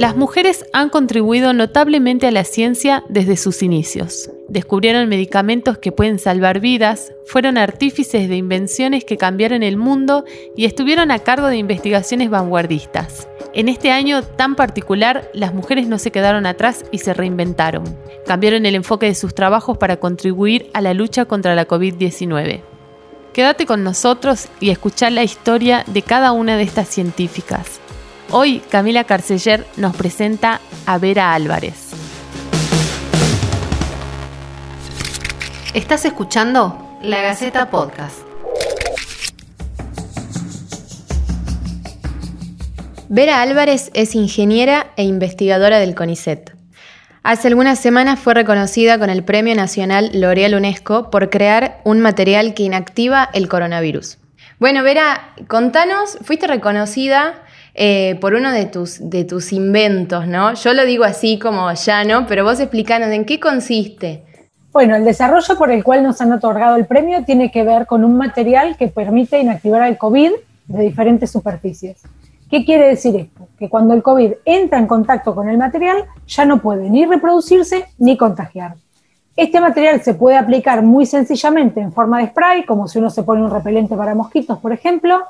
Las mujeres han contribuido notablemente a la ciencia desde sus inicios. Descubrieron medicamentos que pueden salvar vidas, fueron artífices de invenciones que cambiaron el mundo y estuvieron a cargo de investigaciones vanguardistas. En este año tan particular, las mujeres no se quedaron atrás y se reinventaron. Cambiaron el enfoque de sus trabajos para contribuir a la lucha contra la COVID-19. Quédate con nosotros y escuchar la historia de cada una de estas científicas. Hoy Camila Carceller nos presenta a Vera Álvarez. Estás escuchando La Gaceta Podcast. Vera Álvarez es ingeniera e investigadora del CONICET. Hace algunas semanas fue reconocida con el Premio Nacional L'Oreal UNESCO por crear un material que inactiva el coronavirus. Bueno, Vera, contanos, fuiste reconocida eh, por uno de tus, de tus inventos, ¿no? Yo lo digo así como llano, pero vos explicanos en qué consiste. Bueno, el desarrollo por el cual nos han otorgado el premio tiene que ver con un material que permite inactivar el COVID de diferentes superficies. ¿Qué quiere decir esto? Que cuando el COVID entra en contacto con el material, ya no puede ni reproducirse ni contagiar. Este material se puede aplicar muy sencillamente en forma de spray, como si uno se pone un repelente para mosquitos, por ejemplo,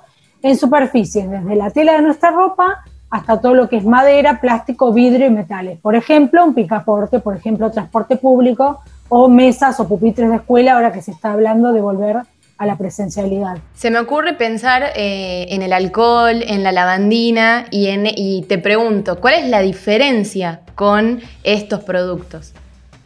en superficies, desde la tela de nuestra ropa hasta todo lo que es madera, plástico, vidrio y metales. Por ejemplo, un picaporte, por ejemplo, transporte público o mesas o pupitres de escuela, ahora que se está hablando de volver a la presencialidad. Se me ocurre pensar eh, en el alcohol, en la lavandina y, en, y te pregunto, ¿cuál es la diferencia con estos productos?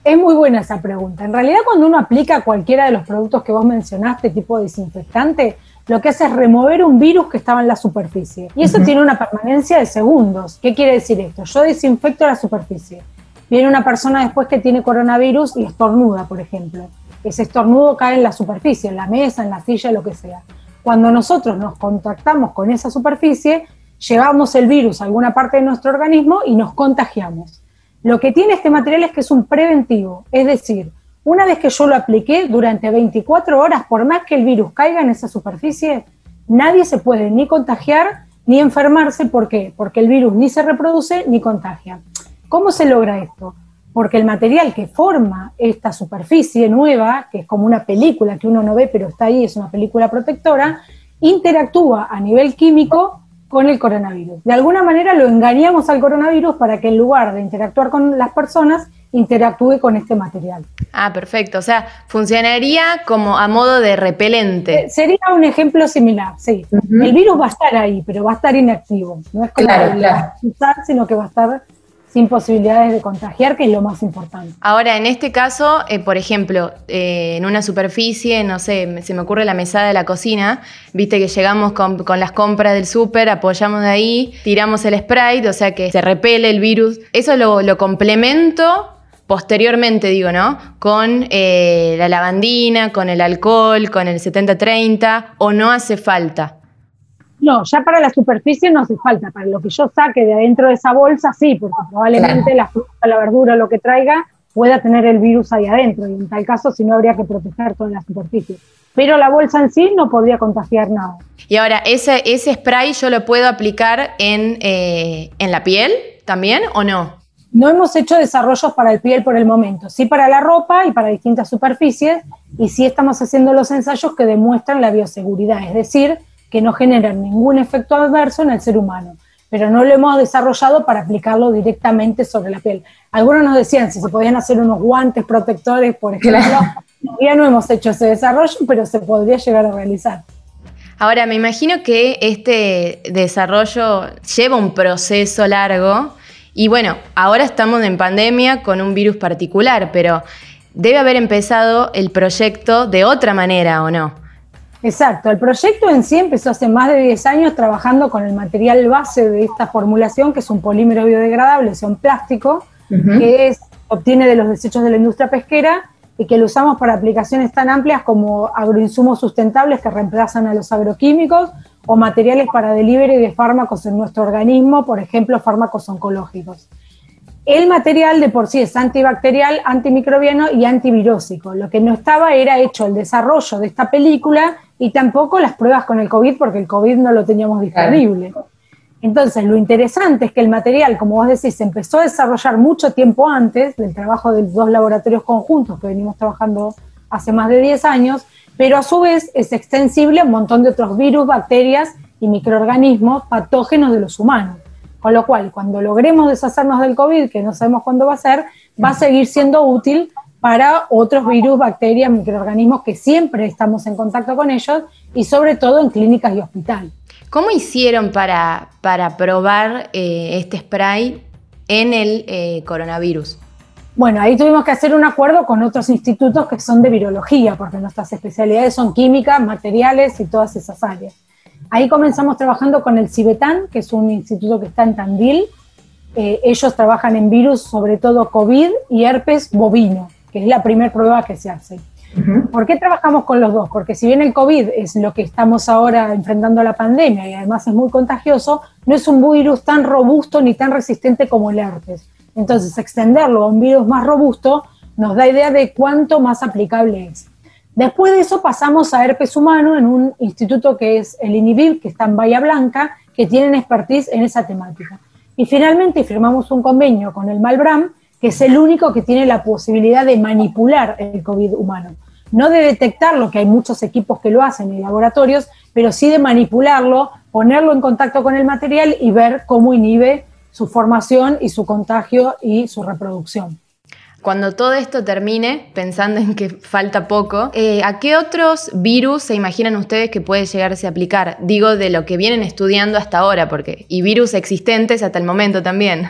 Es muy buena esa pregunta. En realidad, cuando uno aplica cualquiera de los productos que vos mencionaste, tipo desinfectante, lo que hace es remover un virus que estaba en la superficie. Y eso tiene una permanencia de segundos. ¿Qué quiere decir esto? Yo desinfecto la superficie. Viene una persona después que tiene coronavirus y estornuda, por ejemplo. Ese estornudo cae en la superficie, en la mesa, en la silla, lo que sea. Cuando nosotros nos contactamos con esa superficie, llevamos el virus a alguna parte de nuestro organismo y nos contagiamos. Lo que tiene este material es que es un preventivo, es decir, una vez que yo lo apliqué durante 24 horas, por más que el virus caiga en esa superficie, nadie se puede ni contagiar ni enfermarse. ¿Por qué? Porque el virus ni se reproduce ni contagia. ¿Cómo se logra esto? Porque el material que forma esta superficie nueva, que es como una película que uno no ve pero está ahí, es una película protectora, interactúa a nivel químico con el coronavirus. De alguna manera lo engañamos al coronavirus para que en lugar de interactuar con las personas, interactúe con este material. Ah, perfecto. O sea, funcionaría como a modo de repelente. Eh, sería un ejemplo similar, sí. El virus va a estar ahí, pero va a estar inactivo. No es como claro, claro. sino que va a estar sin posibilidades de contagiar, que es lo más importante. Ahora, en este caso, eh, por ejemplo, eh, en una superficie, no sé, se me ocurre la mesada de la cocina, viste que llegamos con, las compras del súper, apoyamos de ahí, tiramos el spray, o sea que se repele el virus. Eso lo, lo complemento posteriormente, digo, ¿no? Con eh, la lavandina, con el alcohol, con el 70-30, o no hace falta. No, ya para la superficie no hace falta. Para lo que yo saque de adentro de esa bolsa, sí, porque probablemente la fruta, la verdura, lo que traiga, pueda tener el virus ahí adentro. Y en tal caso, si no, habría que proteger toda la superficie. Pero la bolsa en sí no podría contagiar nada. Y ahora, ¿ese, ese spray yo lo puedo aplicar en, eh, en la piel también o no? No hemos hecho desarrollos para el piel por el momento, sí para la ropa y para distintas superficies, y sí estamos haciendo los ensayos que demuestran la bioseguridad, es decir, que no generan ningún efecto adverso en el ser humano, pero no lo hemos desarrollado para aplicarlo directamente sobre la piel. Algunos nos decían si se podían hacer unos guantes protectores, por ejemplo. Todavía no hemos hecho ese desarrollo, pero se podría llegar a realizar. Ahora, me imagino que este desarrollo lleva un proceso largo y bueno, ahora estamos en pandemia con un virus particular, pero debe haber empezado el proyecto de otra manera, ¿o no? Exacto, el proyecto en sí empezó hace más de 10 años trabajando con el material base de esta formulación, que es un polímero biodegradable, o sea, un plástico, que es, obtiene de los desechos de la industria pesquera y que lo usamos para aplicaciones tan amplias como agroinsumos sustentables que reemplazan a los agroquímicos o materiales para delivery de fármacos en nuestro organismo, por ejemplo, fármacos oncológicos. El material de por sí es antibacterial, antimicrobiano y antivirósico. Lo que no estaba era hecho el desarrollo de esta película y tampoco las pruebas con el COVID, porque el COVID no lo teníamos disponible. Entonces, lo interesante es que el material, como vos decís, se empezó a desarrollar mucho tiempo antes del trabajo de dos laboratorios conjuntos que venimos trabajando hace más de 10 años, pero a su vez es extensible a un montón de otros virus, bacterias y microorganismos patógenos de los humanos. Con lo cual, cuando logremos deshacernos del COVID, que no sabemos cuándo va a ser, va a seguir siendo útil para otros virus, bacterias, microorganismos que siempre estamos en contacto con ellos y sobre todo en clínicas y hospitales. ¿Cómo hicieron para, para probar eh, este spray en el eh, coronavirus? Bueno, ahí tuvimos que hacer un acuerdo con otros institutos que son de virología, porque nuestras especialidades son química, materiales y todas esas áreas. Ahí comenzamos trabajando con el CIBETAN, que es un instituto que está en Tandil. Eh, ellos trabajan en virus, sobre todo COVID y herpes bovino, que es la primera prueba que se hace. ¿Por qué trabajamos con los dos? Porque si bien el COVID es lo que estamos ahora enfrentando la pandemia y además es muy contagioso, no es un virus tan robusto ni tan resistente como el herpes. Entonces, extenderlo a un virus más robusto nos da idea de cuánto más aplicable es. Después de eso pasamos a herpes humano en un instituto que es el INIVIV, que está en Bahía Blanca, que tienen expertise en esa temática. Y finalmente firmamos un convenio con el Malbram, que es el único que tiene la posibilidad de manipular el COVID humano no de detectarlo, que hay muchos equipos que lo hacen en laboratorios, pero sí de manipularlo, ponerlo en contacto con el material y ver cómo inhibe su formación y su contagio y su reproducción. Cuando todo esto termine, pensando en que falta poco, eh, ¿a qué otros virus se imaginan ustedes que puede llegarse a aplicar? Digo, de lo que vienen estudiando hasta ahora, porque y virus existentes hasta el momento también.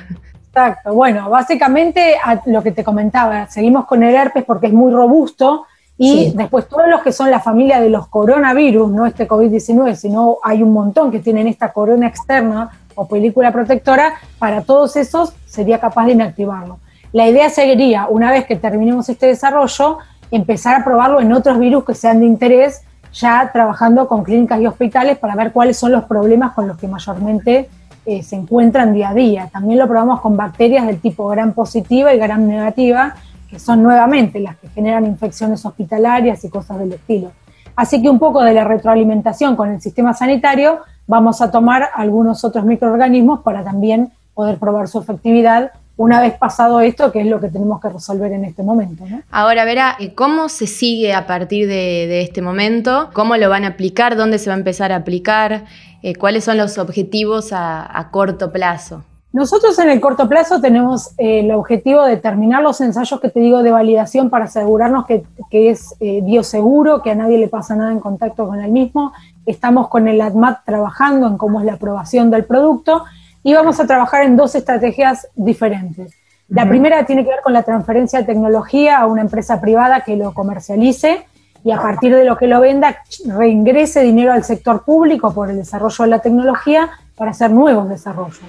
Exacto. Bueno, básicamente lo que te comentaba, seguimos con el herpes porque es muy robusto, y después todos los que son la familia de los coronavirus, no este COVID-19, sino hay un montón que tienen esta corona externa o película protectora, para todos esos sería capaz de inactivarlo. La idea sería, una vez que terminemos este desarrollo, empezar a probarlo en otros virus que sean de interés, ya trabajando con clínicas y hospitales para ver cuáles son los problemas con los que mayormente eh, se encuentran día a día. También lo probamos con bacterias del tipo gram positiva y gram negativa, que son nuevamente las que generan infecciones hospitalarias y cosas del estilo. Así que un poco de la retroalimentación con el sistema sanitario vamos a tomar algunos otros microorganismos para también poder probar su efectividad una vez pasado esto, que es lo que tenemos que resolver en este momento. Ahora, Vera, ¿cómo se sigue a partir de, este momento? ¿Cómo lo van a aplicar? ¿Dónde se va a empezar a aplicar? Eh, ¿Cuáles son los objetivos a corto plazo? Nosotros en el corto plazo tenemos eh, el objetivo de terminar los ensayos que te digo de validación para asegurarnos que, es eh, bioseguro, que a nadie le pasa nada en contacto con el mismo. Estamos con el ADMAT trabajando en cómo es la aprobación del producto y vamos a trabajar en dos estrategias diferentes. La primera tiene que ver con la transferencia de tecnología a una empresa privada que lo comercialice y a partir de lo que lo venda reingrese dinero al sector público por el desarrollo de la tecnología para hacer nuevos desarrollos.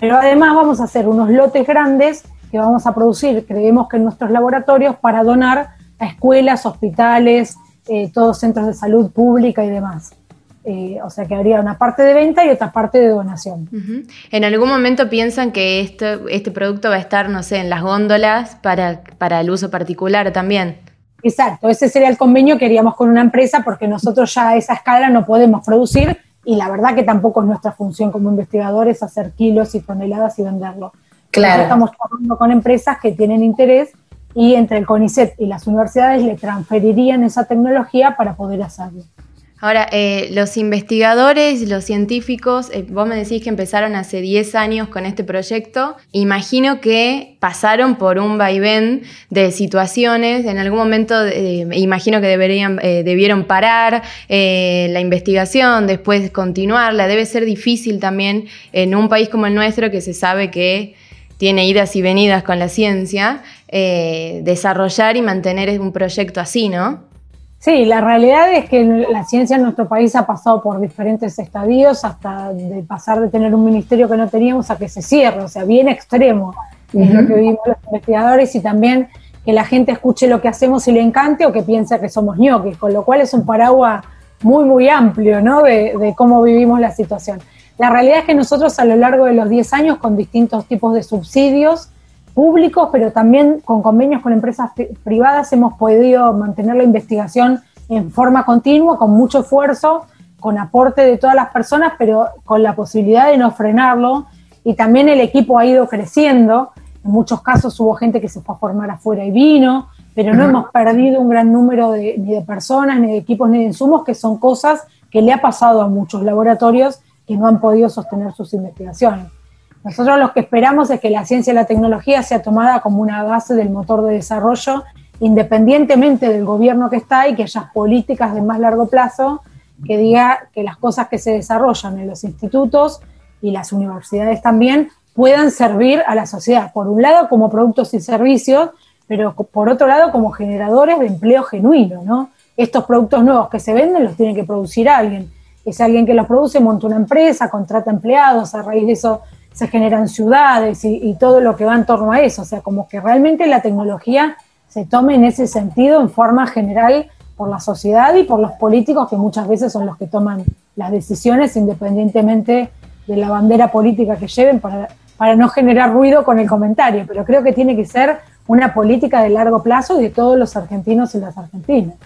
Pero además vamos a hacer unos lotes grandes que vamos a producir, creemos que en nuestros laboratorios, para donar a escuelas, hospitales, eh, todos centros de salud pública y demás. Eh, o sea que habría una parte de venta y otra parte de donación. ¿En algún momento piensan que este, este producto va a estar, no sé, en las góndolas para, para el uso particular también? Exacto, ese sería el convenio que haríamos con una empresa porque nosotros ya a esa escala no podemos producir, y la verdad que tampoco es nuestra función como investigadores hacer kilos y toneladas y venderlo. Claro. estamos trabajando con empresas que tienen interés y entre el CONICET y las universidades le transferirían esa tecnología para poder hacerlo. Ahora, eh, los investigadores, los científicos, eh, vos me decís que empezaron hace 10 años con este proyecto. Imagino que pasaron por un vaivén de situaciones. En algún momento, eh, imagino que deberían, debieron parar la investigación, después continuarla. Debe ser difícil también en un país como el nuestro, que se sabe que tiene idas y venidas con la ciencia, desarrollar y mantener un proyecto así, ¿no? Sí, la realidad es que la ciencia en nuestro país ha pasado por diferentes estadios, hasta de pasar de tener un ministerio que no teníamos a que se cierre, o sea, bien extremo es lo que vivimos los investigadores y también que la gente escuche lo que hacemos y le encante o que piense que somos ñoquis, con lo cual es un paraguas muy, muy amplio, ¿no? De, de cómo vivimos la situación. La realidad es que nosotros a lo largo de los 10 años, con distintos tipos de subsidios, públicos, pero también con convenios con empresas privadas hemos podido mantener la investigación en forma continua, con mucho esfuerzo, con aporte de todas las personas, pero con la posibilidad de no frenarlo. Y también el equipo ha ido creciendo. En muchos casos hubo gente que se fue a formar afuera y vino, pero no hemos perdido un gran número de, ni de personas, ni de equipos, ni de insumos, que son cosas que le ha pasado a muchos laboratorios que no han podido sostener sus investigaciones. Nosotros lo que esperamos es que la ciencia y la tecnología sea tomada como una base del motor de desarrollo, independientemente del gobierno que está y que haya políticas de más largo plazo que diga que las cosas que se desarrollan en los institutos y las universidades también puedan servir a la sociedad, por un lado como productos y servicios, pero por otro lado como generadores de empleo genuino, ¿no? Estos productos nuevos que se venden los tiene que producir alguien. Es alguien que los produce, monta una empresa, contrata empleados, a raíz de eso se generan ciudades y, todo lo que va en torno a eso. O sea, como que realmente la tecnología se tome en ese sentido en forma general por la sociedad y por los políticos que muchas veces son los que toman las decisiones independientemente de la bandera política que lleven para, para no generar ruido con el comentario, pero creo que tiene que ser una política de largo plazo de todos los argentinos y las argentinas.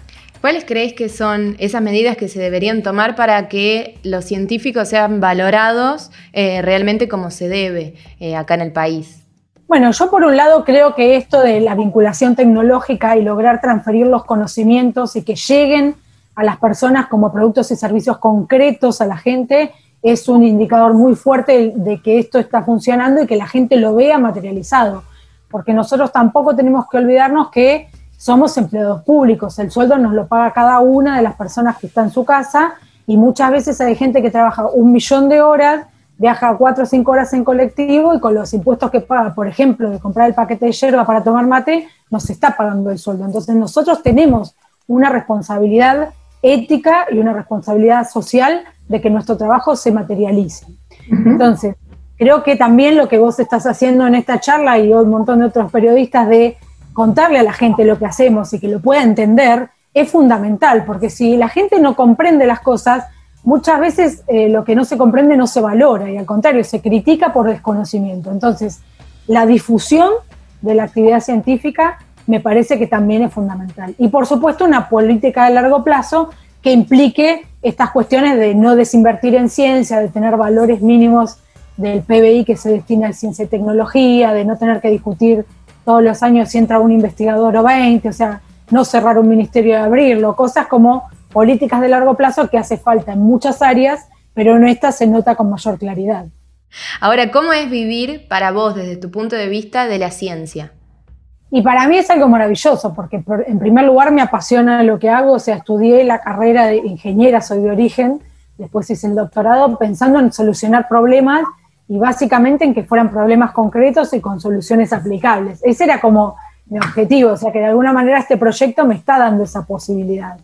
¿Cuáles creéis que son esas medidas que se deberían tomar para que los científicos sean valorados eh, realmente como se debe eh, acá en el país? Bueno, yo por un lado creo que esto de la vinculación tecnológica y lograr transferir los conocimientos y que lleguen a las personas como productos y servicios concretos a la gente es un indicador muy fuerte de que esto está funcionando y que la gente lo vea materializado. Porque nosotros tampoco tenemos que olvidarnos que somos empleados públicos, el sueldo nos lo paga cada una de las personas que está en su casa y muchas veces hay gente que trabaja un millón de horas viaja cuatro o cinco horas en colectivo y con los impuestos que paga, por ejemplo, de comprar el paquete de yerba para tomar mate, nos está pagando el sueldo. Entonces nosotros tenemos una responsabilidad ética y una responsabilidad social de que nuestro trabajo se materialice. Entonces, creo que también lo que vos estás haciendo en esta charla y un montón de otros periodistas de contarle a la gente lo que hacemos y que lo pueda entender es fundamental, porque si la gente no comprende las cosas, muchas veces eh, lo que no se comprende no se valora y al contrario, se critica por desconocimiento. Entonces, la difusión de la actividad científica me parece que también es fundamental. Y por supuesto, una política de largo plazo que implique estas cuestiones de no desinvertir en ciencia, de tener valores mínimos del PBI que se destina a ciencia y tecnología, de no tener que discutir todos los años si entra un investigador o 20, o sea, no cerrar un ministerio y abrirlo, cosas como políticas de largo plazo que hace falta en muchas áreas, pero en esta se nota con mayor claridad. Ahora, ¿cómo es vivir para vos desde tu punto de vista de la ciencia? Y para mí es algo maravilloso, porque en primer lugar me apasiona lo que hago, o sea, estudié la carrera de ingeniera, soy de origen, después hice el doctorado pensando en solucionar problemas y básicamente en que fueran problemas concretos y con soluciones aplicables. Ese era como mi objetivo, o sea que de alguna manera este proyecto me está dando esa posibilidad.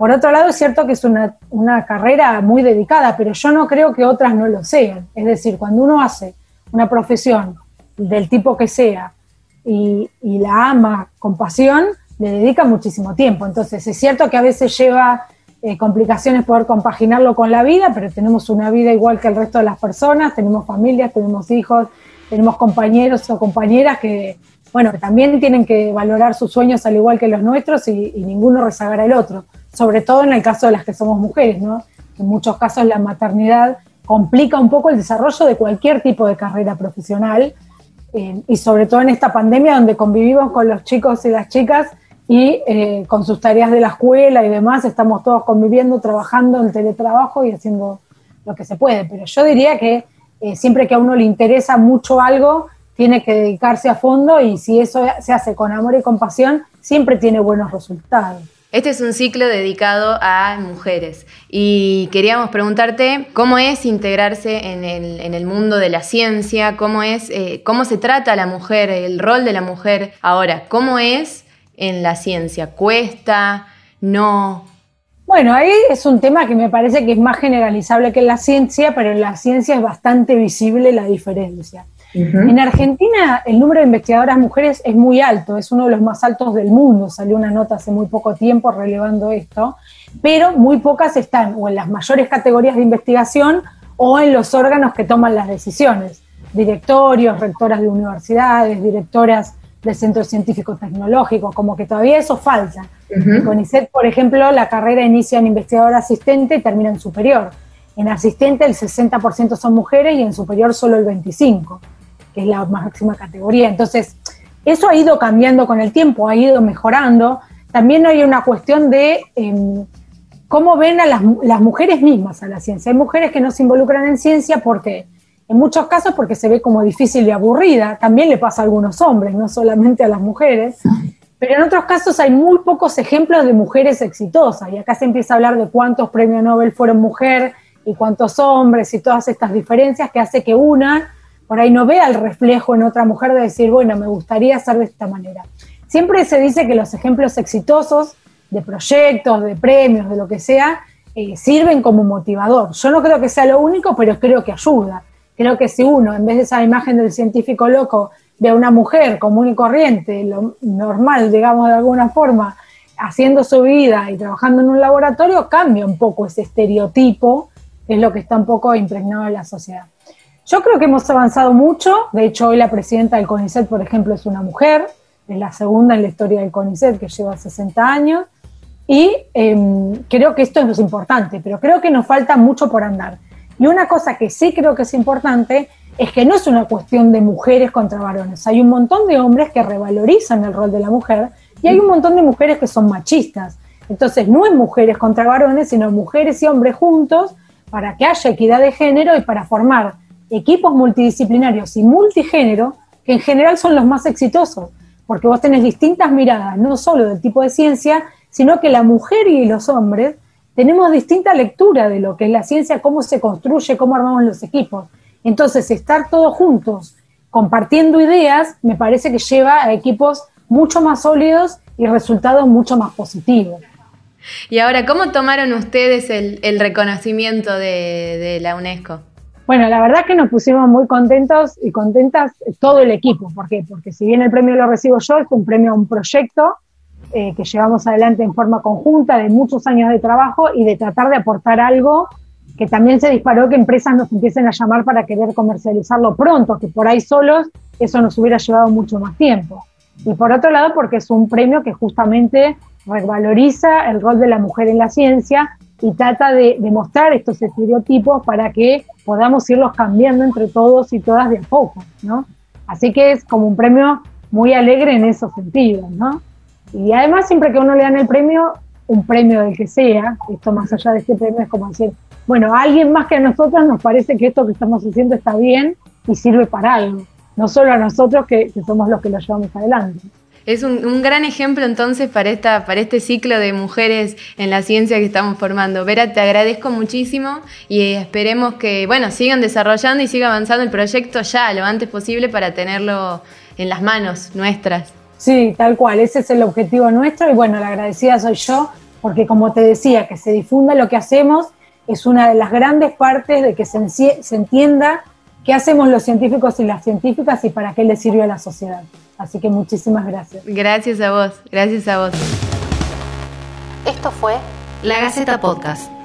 Por otro lado, es cierto que es una, carrera muy dedicada, pero yo no creo que otras no lo sean. Es decir, cuando uno hace una profesión del tipo que sea y, la ama con pasión, le dedica muchísimo tiempo. Entonces, es cierto que a veces lleva eh, complicaciones poder compaginarlo con la vida, pero tenemos una vida igual que el resto de las personas, tenemos familias, tenemos hijos, tenemos compañeros o compañeras que, bueno, también tienen que valorar sus sueños al igual que los nuestros y, ninguno rezagará el otro sobre todo en el caso de las que somos mujeres, ¿no? En muchos casos la maternidad complica un poco el desarrollo de cualquier tipo de carrera profesional eh, y sobre todo en esta pandemia donde convivimos con los chicos y las chicas y eh, con sus tareas de la escuela y demás, estamos todos conviviendo, trabajando en teletrabajo y haciendo lo que se puede. Pero yo diría que eh, siempre que a uno le interesa mucho algo, tiene que dedicarse a fondo y si eso se hace con amor y compasión, siempre tiene buenos resultados. Este es un ciclo dedicado a mujeres y queríamos preguntarte cómo es integrarse en el, mundo de la ciencia, cómo, es, eh, cómo se trata la mujer, el rol de la mujer ahora, cómo es en la ciencia, cuesta, no. Bueno, ahí es un tema que me parece que es más generalizable que en la ciencia, pero en la ciencia es bastante visible la diferencia. En Argentina el número de investigadoras mujeres es muy alto, es uno de los más altos del mundo, salió una nota hace muy poco tiempo relevando esto, pero muy pocas están o en las mayores categorías de investigación o en los órganos que toman las decisiones, directorios, rectoras de universidades, directoras de centros científicos tecnológicos, como que todavía eso falta. En CONICET, por ejemplo, la carrera inicia en investigador asistente y termina en superior. En asistente el 60% son mujeres y en superior solo el 25%, que es la máxima categoría. Entonces, eso ha ido cambiando con el tiempo, ha ido mejorando. También hay una cuestión de em, cómo ven a las, las, mujeres mismas a la ciencia. Hay mujeres que no se involucran en ciencia porque, en muchos casos, porque se ve como difícil y aburrida. También le pasa a algunos hombres, no solamente a las mujeres. Pero en otros casos hay muy pocos ejemplos de mujeres exitosas. Y acá se empieza a hablar de cuántos premios Nobel fueron mujeres y cuántos hombres y todas estas diferencias que hace que una por ahí no vea el reflejo en otra mujer de decir, bueno, me gustaría hacer de esta manera. Siempre se dice que los ejemplos exitosos de proyectos, de premios, de lo que sea, eh, sirven como motivador. Yo no creo que sea lo único, pero creo que ayuda. Creo que si uno, en vez de esa imagen del científico loco, ve a una mujer común y corriente, lo normal, digamos de alguna forma, haciendo su vida y trabajando en un laboratorio, cambia un poco ese estereotipo, que es lo que está un poco impregnado en la sociedad. Yo creo que hemos avanzado mucho, de hecho hoy la presidenta del CONICET, por ejemplo, es una mujer, es la segunda en la historia del CONICET que lleva 60 años, y em, creo que esto es lo importante, pero creo que nos falta mucho por andar. Y una cosa que sí creo que es importante es que no es una cuestión de mujeres contra varones, hay un montón de hombres que revalorizan el rol de la mujer y hay un montón de mujeres que son machistas. Entonces no es mujeres contra varones, sino mujeres y hombres juntos para que haya equidad de género y para formar equipos multidisciplinarios y multigénero, que en general son los más exitosos, porque vos tenés distintas miradas, no solo del tipo de ciencia, sino que la mujer y los hombres tenemos distinta lectura de lo que es la ciencia, cómo se construye, cómo armamos los equipos. Entonces, estar todos juntos compartiendo ideas me parece que lleva a equipos mucho más sólidos y resultados mucho más positivos. Y ahora, ¿cómo tomaron ustedes el, reconocimiento de la UNESCO? Bueno, la verdad que nos pusimos muy contentos y contentas todo el equipo. ¿Por qué? Porque si bien el premio lo recibo yo, es un premio a un proyecto eh, que llevamos adelante en forma conjunta de muchos años de trabajo y de tratar de aportar algo que también se disparó que empresas nos empiecen a llamar para querer comercializarlo pronto, que por ahí solos eso nos hubiera llevado mucho más tiempo. Y por otro lado, porque es un premio que justamente revaloriza el rol de la mujer en la ciencia y trata de, demostrar estos estereotipos para que podamos irlos cambiando entre todos y todas de a poco, ¿no? Así que es como un premio muy alegre en esos sentidos, ¿no? Y además siempre que uno le dan el premio, un premio del que sea, esto más allá de este premio es como decir, bueno, a alguien más que a nosotros nos parece que esto que estamos haciendo está bien y sirve para algo, no solo a nosotros que, que somos los que lo llevamos adelante. Es un, gran ejemplo entonces para, esta, para este ciclo de mujeres en la ciencia que estamos formando. Vera, te agradezco muchísimo y esperemos que bueno, sigan desarrollando y siga avanzando el proyecto ya lo antes posible para tenerlo en las manos nuestras. Sí, tal cual, ese es el objetivo nuestro y bueno, la agradecida soy yo porque como te decía, que se difunda lo que hacemos es una de las grandes partes de que se, se entienda qué hacemos los científicos y las científicas y para qué le sirve a la sociedad. Así que muchísimas gracias. Gracias a vos, gracias a vos. Esto fue La Gaceta Podcast.